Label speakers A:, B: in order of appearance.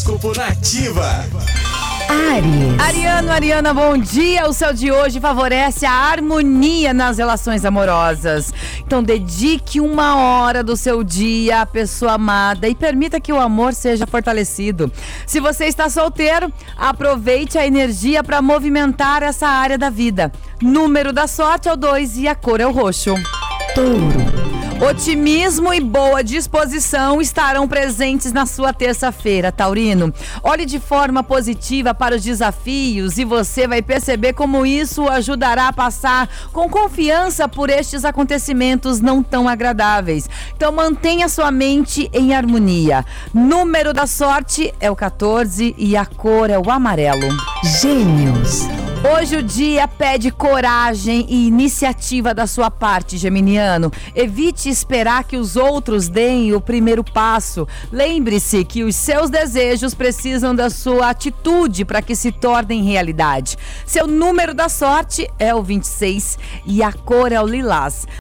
A: Horóscopo Nativa.
B: Ares.
C: Ariano, Ariana, bom dia. O céu de hoje favorece a harmonia nas relações amorosas. Então, dedique uma hora do seu dia à pessoa amada e permita que o amor seja fortalecido. Se você está solteiro, aproveite a energia para movimentar essa área da vida. Número da sorte é o 2 e a cor é o roxo.
B: Touro.
C: Otimismo e boa disposição estarão presentes na sua terça-feira, Taurino. Olhe de forma positiva para os desafios e você vai perceber como isso o ajudará a passar com confiança por estes acontecimentos não tão agradáveis. Então mantenha sua mente em harmonia. Número da sorte é o 14 e a cor é o amarelo.
B: Gêmeos.
C: Hoje o dia pede coragem e iniciativa da sua parte, Geminiano. Evite esperar que os outros deem o primeiro passo. Lembre-se que os seus desejos precisam da sua atitude para que se tornem realidade. Seu número da sorte é o 26 e a cor é o lilás.